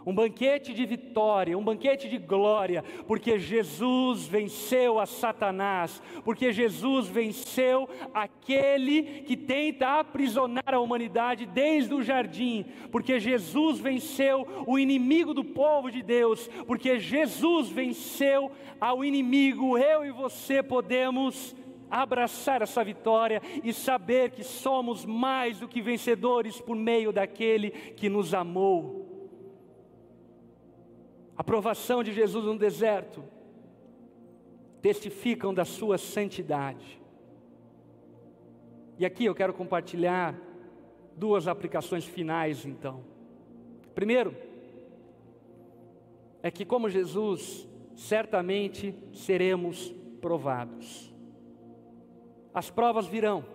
um banquete de vitória, um banquete de glória, porque Jesus venceu a Satanás, porque Jesus venceu aquele que tenta aprisionar a humanidade desde o jardim, porque Jesus venceu o inimigo do povo de Deus, porque Jesus venceu ao inimigo, eu e você podemos abraçar essa vitória e saber que somos mais do que vencedores por meio daquele que nos amou a provação de Jesus no deserto, testificam da sua santidade. E aqui eu quero compartilhar duas aplicações finais, então. Primeiro, é que, como Jesus, certamente seremos provados. As provas virão.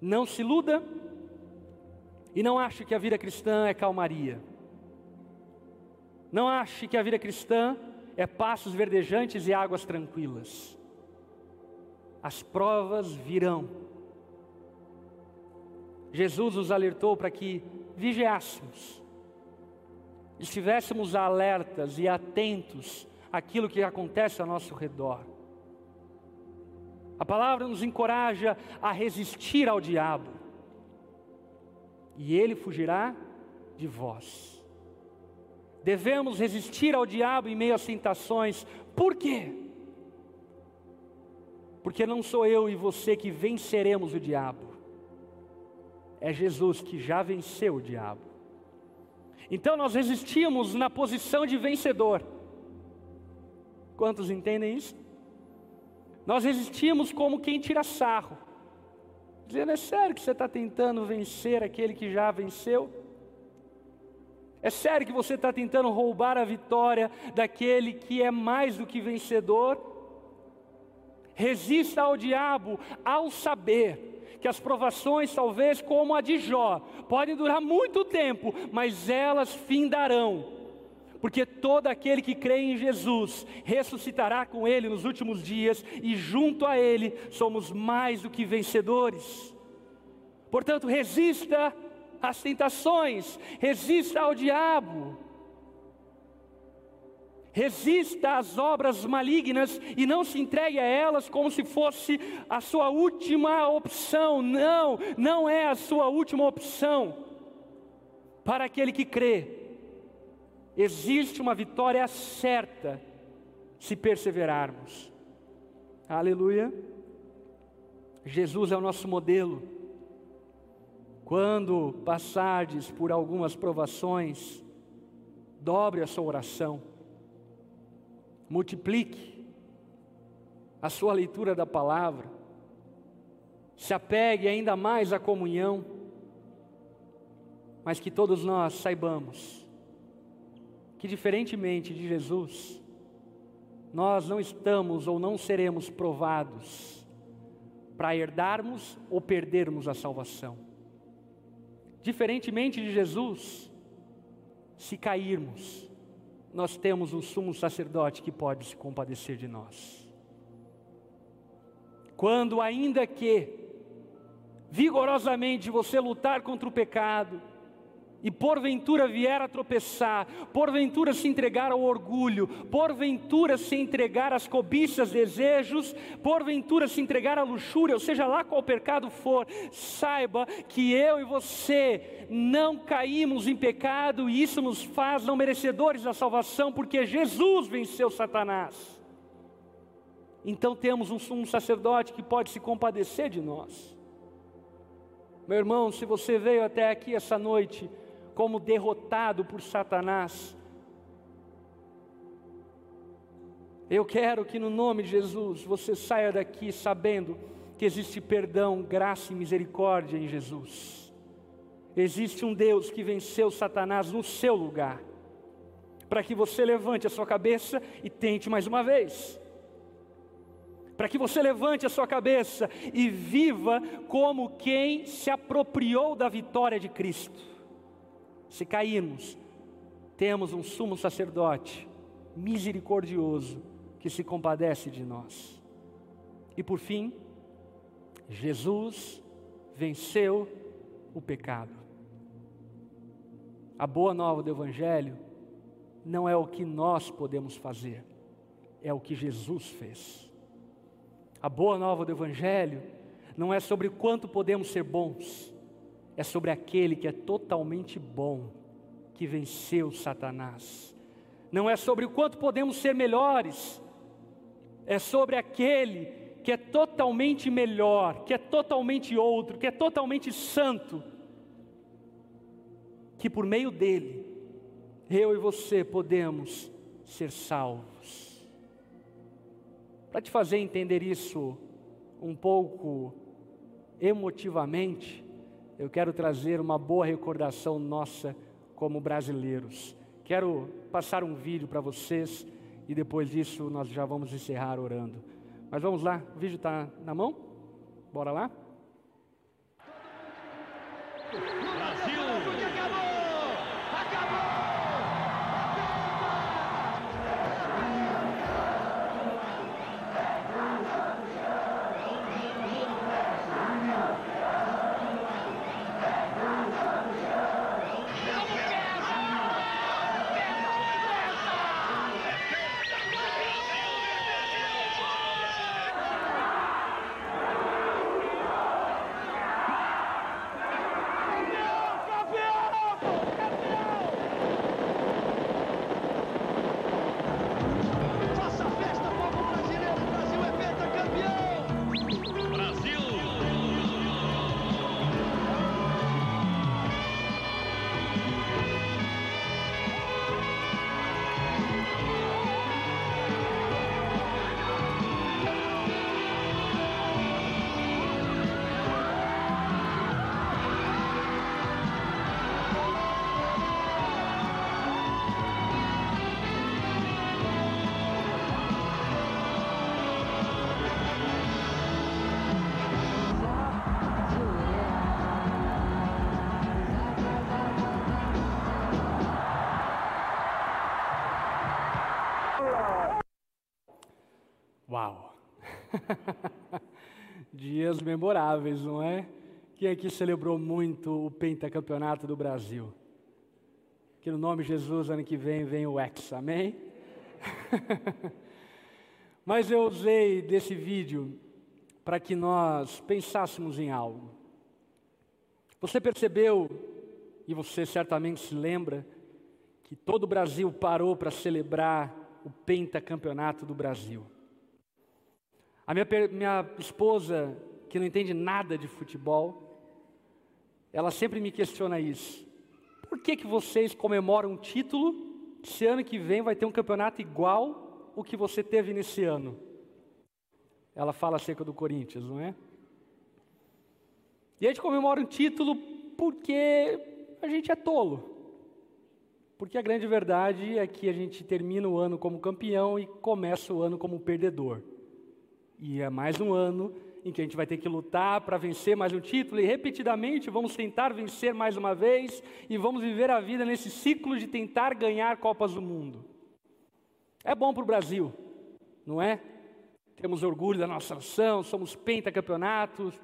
Não se iluda e não ache que a vida cristã é calmaria. Não ache que a vida cristã é passos verdejantes e águas tranquilas. As provas virão. Jesus nos alertou para que vigiássemos, estivéssemos alertas e atentos àquilo que acontece ao nosso redor. A palavra nos encoraja a resistir ao diabo, e ele fugirá de vós. Devemos resistir ao diabo em meio às tentações. Por quê? Porque não sou eu e você que venceremos o diabo. É Jesus que já venceu o diabo. Então nós resistimos na posição de vencedor. Quantos entendem isso? Nós resistimos como quem tira sarro, dizendo: é sério que você está tentando vencer aquele que já venceu? É sério que você está tentando roubar a vitória daquele que é mais do que vencedor? Resista ao diabo ao saber que as provações, talvez como a de Jó, podem durar muito tempo, mas elas findarão. Porque todo aquele que crê em Jesus ressuscitará com Ele nos últimos dias, e junto a Ele somos mais do que vencedores. Portanto, resista às tentações, resista ao diabo. Resista às obras malignas e não se entregue a elas como se fosse a sua última opção. Não, não é a sua última opção. Para aquele que crê, existe uma vitória certa se perseverarmos. Aleluia. Jesus é o nosso modelo. Quando passardes por algumas provações, dobre a sua oração, multiplique a sua leitura da palavra, se apegue ainda mais à comunhão, mas que todos nós saibamos que, diferentemente de Jesus, nós não estamos ou não seremos provados para herdarmos ou perdermos a salvação. Diferentemente de Jesus, se cairmos, nós temos um sumo sacerdote que pode se compadecer de nós. Quando, ainda que vigorosamente você lutar contra o pecado, e porventura vier a tropeçar, porventura se entregar ao orgulho, porventura se entregar às cobiças, desejos, porventura se entregar à luxúria, ou seja lá qual pecado for, saiba que eu e você não caímos em pecado e isso nos faz não merecedores da salvação, porque Jesus venceu Satanás. Então temos um sumo sacerdote que pode se compadecer de nós. Meu irmão, se você veio até aqui essa noite, como derrotado por Satanás. Eu quero que no nome de Jesus você saia daqui sabendo que existe perdão, graça e misericórdia em Jesus. Existe um Deus que venceu Satanás no seu lugar, para que você levante a sua cabeça e tente mais uma vez. Para que você levante a sua cabeça e viva como quem se apropriou da vitória de Cristo. Se cairmos, temos um sumo sacerdote misericordioso que se compadece de nós. E por fim, Jesus venceu o pecado. A boa nova do Evangelho não é o que nós podemos fazer, é o que Jesus fez. A boa nova do Evangelho não é sobre quanto podemos ser bons, é sobre aquele que é totalmente bom, que venceu Satanás. Não é sobre o quanto podemos ser melhores, é sobre aquele que é totalmente melhor, que é totalmente outro, que é totalmente santo, que por meio dele, eu e você podemos ser salvos. Para te fazer entender isso um pouco emotivamente, eu quero trazer uma boa recordação nossa como brasileiros. Quero passar um vídeo para vocês e depois disso nós já vamos encerrar orando. Mas vamos lá, o vídeo está na mão? Bora lá? Dias memoráveis, não é? Quem aqui celebrou muito o pentacampeonato do Brasil? Que no nome de Jesus, ano que vem, vem o Ex, amém? [laughs] Mas eu usei desse vídeo para que nós pensássemos em algo. Você percebeu, e você certamente se lembra, que todo o Brasil parou para celebrar o pentacampeonato do Brasil. A minha, minha esposa, que não entende nada de futebol, ela sempre me questiona isso. Por que, que vocês comemoram um título se ano que vem vai ter um campeonato igual o que você teve nesse ano? Ela fala acerca do Corinthians, não é? E a gente comemora um título porque a gente é tolo. Porque a grande verdade é que a gente termina o ano como campeão e começa o ano como perdedor. E é mais um ano em que a gente vai ter que lutar para vencer mais um título, e repetidamente vamos tentar vencer mais uma vez, e vamos viver a vida nesse ciclo de tentar ganhar Copas do Mundo. É bom para o Brasil, não é? Temos orgulho da nossa nação, somos pentacampeonatos.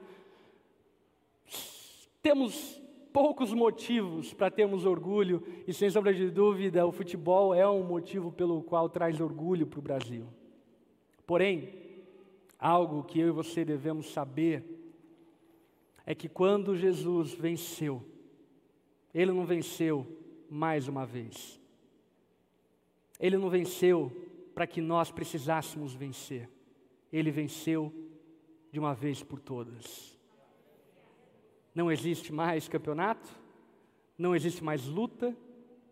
Temos poucos motivos para termos orgulho, e sem sombra de dúvida, o futebol é um motivo pelo qual traz orgulho para o Brasil. Porém, Algo que eu e você devemos saber é que quando Jesus venceu, ele não venceu mais uma vez. Ele não venceu para que nós precisássemos vencer. Ele venceu de uma vez por todas. Não existe mais campeonato, não existe mais luta,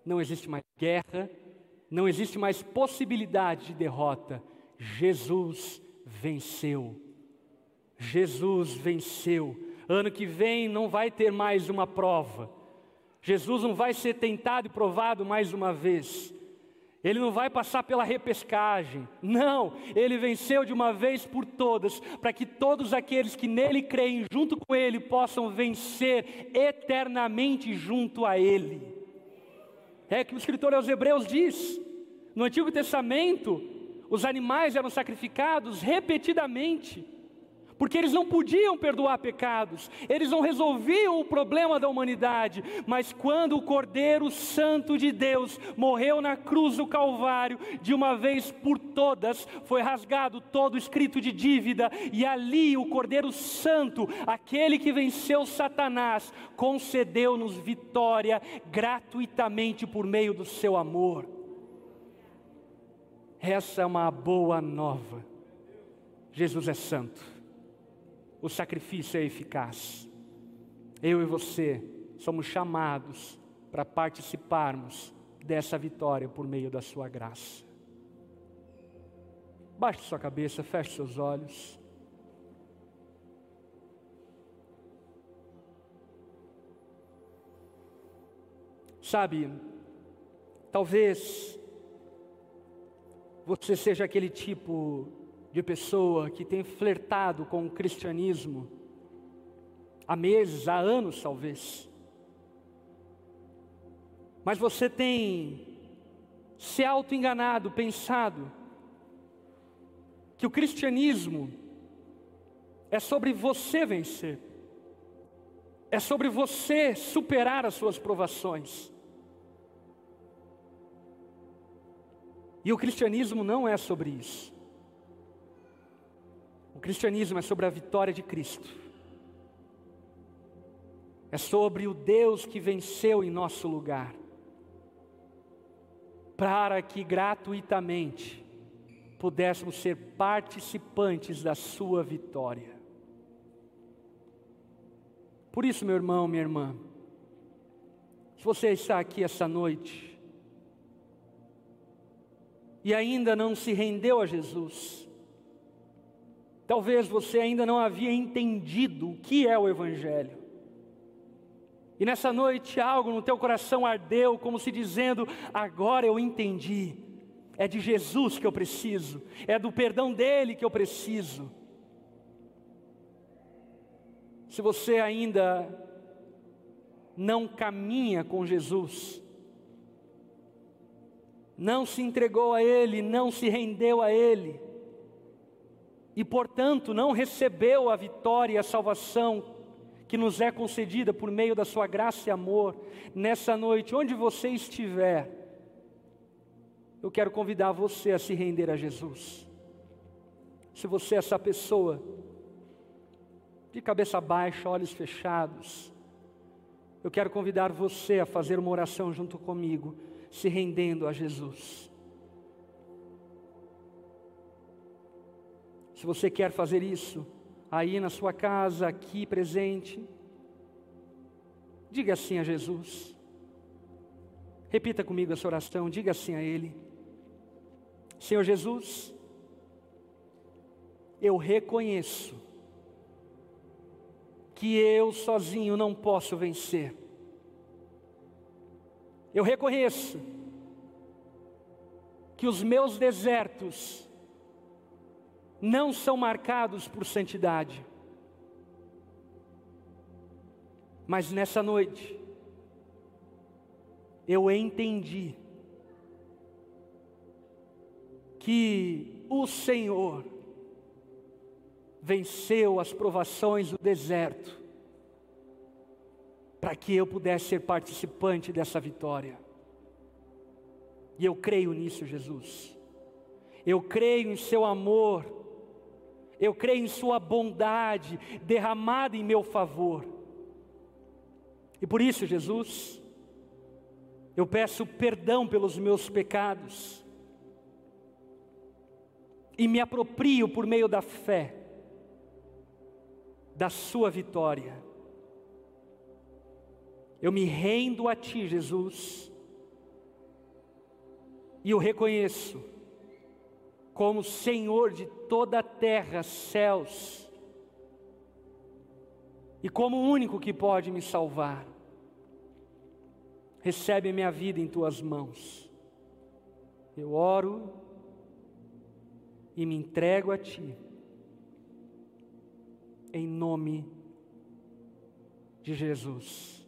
não existe mais guerra, não existe mais possibilidade de derrota. Jesus venceu. Jesus venceu. Ano que vem não vai ter mais uma prova. Jesus não vai ser tentado e provado mais uma vez. Ele não vai passar pela repescagem. Não, ele venceu de uma vez por todas, para que todos aqueles que nele creem junto com ele possam vencer eternamente junto a ele. É que o escritor aos Hebreus diz: no Antigo Testamento, os animais eram sacrificados repetidamente, porque eles não podiam perdoar pecados, eles não resolviam o problema da humanidade, mas quando o Cordeiro Santo de Deus morreu na cruz do Calvário, de uma vez por todas, foi rasgado todo o escrito de dívida, e ali o Cordeiro Santo, aquele que venceu Satanás, concedeu-nos vitória gratuitamente por meio do seu amor. Essa é uma boa nova. Jesus é santo o sacrifício é eficaz. Eu e você somos chamados para participarmos dessa vitória por meio da Sua graça. Baixe sua cabeça, feche seus olhos. Sabe, talvez você seja aquele tipo de pessoa que tem flertado com o cristianismo há meses, há anos talvez. Mas você tem se auto-enganado, pensado que o cristianismo é sobre você vencer, é sobre você superar as suas provações. E o cristianismo não é sobre isso. O cristianismo é sobre a vitória de Cristo. É sobre o Deus que venceu em nosso lugar. Para que gratuitamente pudéssemos ser participantes da sua vitória. Por isso, meu irmão, minha irmã, se você está aqui essa noite e ainda não se rendeu a Jesus, Talvez você ainda não havia entendido o que é o Evangelho. E nessa noite algo no teu coração ardeu, como se dizendo: agora eu entendi. É de Jesus que eu preciso, é do perdão dele que eu preciso. Se você ainda não caminha com Jesus, não se entregou a Ele, não se rendeu a Ele, e, portanto, não recebeu a vitória e a salvação que nos é concedida por meio da Sua graça e amor, nessa noite, onde você estiver, eu quero convidar você a se render a Jesus. Se você é essa pessoa, de cabeça baixa, olhos fechados, eu quero convidar você a fazer uma oração junto comigo, se rendendo a Jesus. Se você quer fazer isso, aí na sua casa, aqui presente, diga assim a Jesus. Repita comigo essa oração, diga assim a Ele: Senhor Jesus, eu reconheço que eu sozinho não posso vencer. Eu reconheço que os meus desertos não são marcados por santidade. Mas nessa noite, eu entendi que o Senhor venceu as provações do deserto, para que eu pudesse ser participante dessa vitória. E eu creio nisso, Jesus. Eu creio em Seu amor eu creio em Sua bondade derramada em meu favor. E por isso, Jesus, eu peço perdão pelos meus pecados e me aproprio por meio da fé da Sua vitória. Eu me rendo a Ti, Jesus, e eu reconheço como Senhor de toda a terra, céus, e como o único que pode me salvar. Recebe minha vida em tuas mãos. Eu oro e me entrego a ti, em nome de Jesus.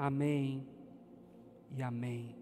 Amém e amém.